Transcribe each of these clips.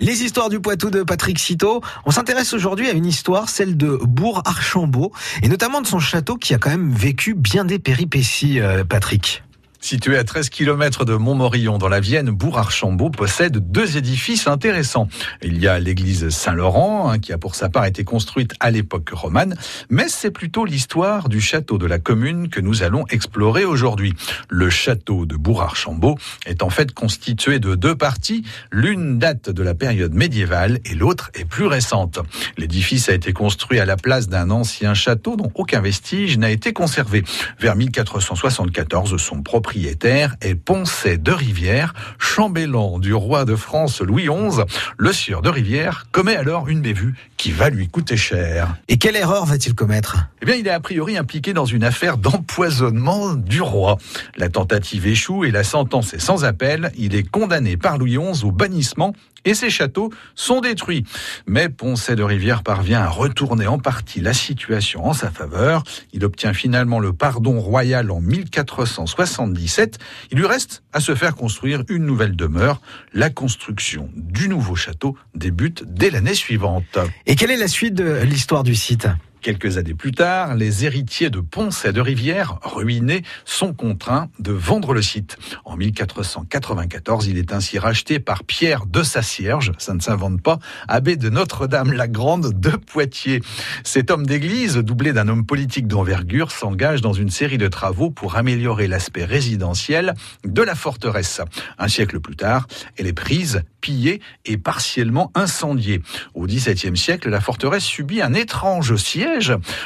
Les histoires du Poitou de Patrick Citeau. On s'intéresse aujourd'hui à une histoire, celle de Bourg-Archambault, et notamment de son château qui a quand même vécu bien des péripéties, euh, Patrick. Situé à 13 km de Montmorillon dans la Vienne, Bourg-Archambault possède deux édifices intéressants. Il y a l'église Saint-Laurent, hein, qui a pour sa part été construite à l'époque romane, mais c'est plutôt l'histoire du château de la commune que nous allons explorer aujourd'hui. Le château de Bourg-Archambault est en fait constitué de deux parties. L'une date de la période médiévale et l'autre est plus récente. L'édifice a été construit à la place d'un ancien château dont aucun vestige n'a été conservé. Vers 1474, son propre propriétaire est Poncet de Rivière, chambellan du roi de France Louis XI. Le sieur de Rivière commet alors une bévue qui va lui coûter cher. Et quelle erreur va-t-il commettre? Eh bien, il est a priori impliqué dans une affaire d'empoisonnement du roi. La tentative échoue et la sentence est sans appel. Il est condamné par Louis XI au bannissement et ses châteaux sont détruits. Mais Poncet de Rivière parvient à retourner en partie la situation en sa faveur. Il obtient finalement le pardon royal en 1477. Il lui reste à se faire construire une nouvelle demeure. La construction du nouveau château débute dès l'année suivante. Et quelle est la suite de l'histoire du site? Quelques années plus tard, les héritiers de Ponce et de Rivière, ruinés, sont contraints de vendre le site. En 1494, il est ainsi racheté par Pierre de Sassierge, ça ne s'invente pas, abbé de Notre-Dame-la-Grande de Poitiers. Cet homme d'église, doublé d'un homme politique d'envergure, s'engage dans une série de travaux pour améliorer l'aspect résidentiel de la forteresse. Un siècle plus tard, elle est prise, pillée et partiellement incendiée. Au XVIIe siècle, la forteresse subit un étrange siège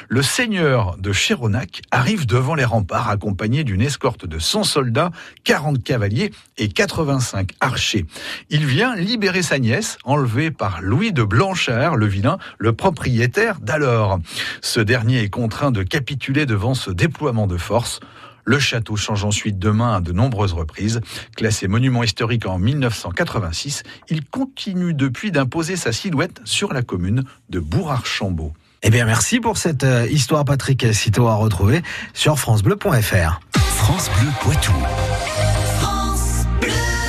le seigneur de Chéronac arrive devant les remparts accompagné d'une escorte de 100 soldats, 40 cavaliers et 85 archers. Il vient libérer sa nièce, enlevée par Louis de Blanchard, le vilain, le propriétaire d'alors. Ce dernier est contraint de capituler devant ce déploiement de force. Le château change ensuite de main à de nombreuses reprises. Classé monument historique en 1986, il continue depuis d'imposer sa silhouette sur la commune de Bourg-Archambault. Eh bien, merci pour cette euh, histoire, Patrick. Sitôt à retrouver sur FranceBleu.fr. France Bleu Poitou.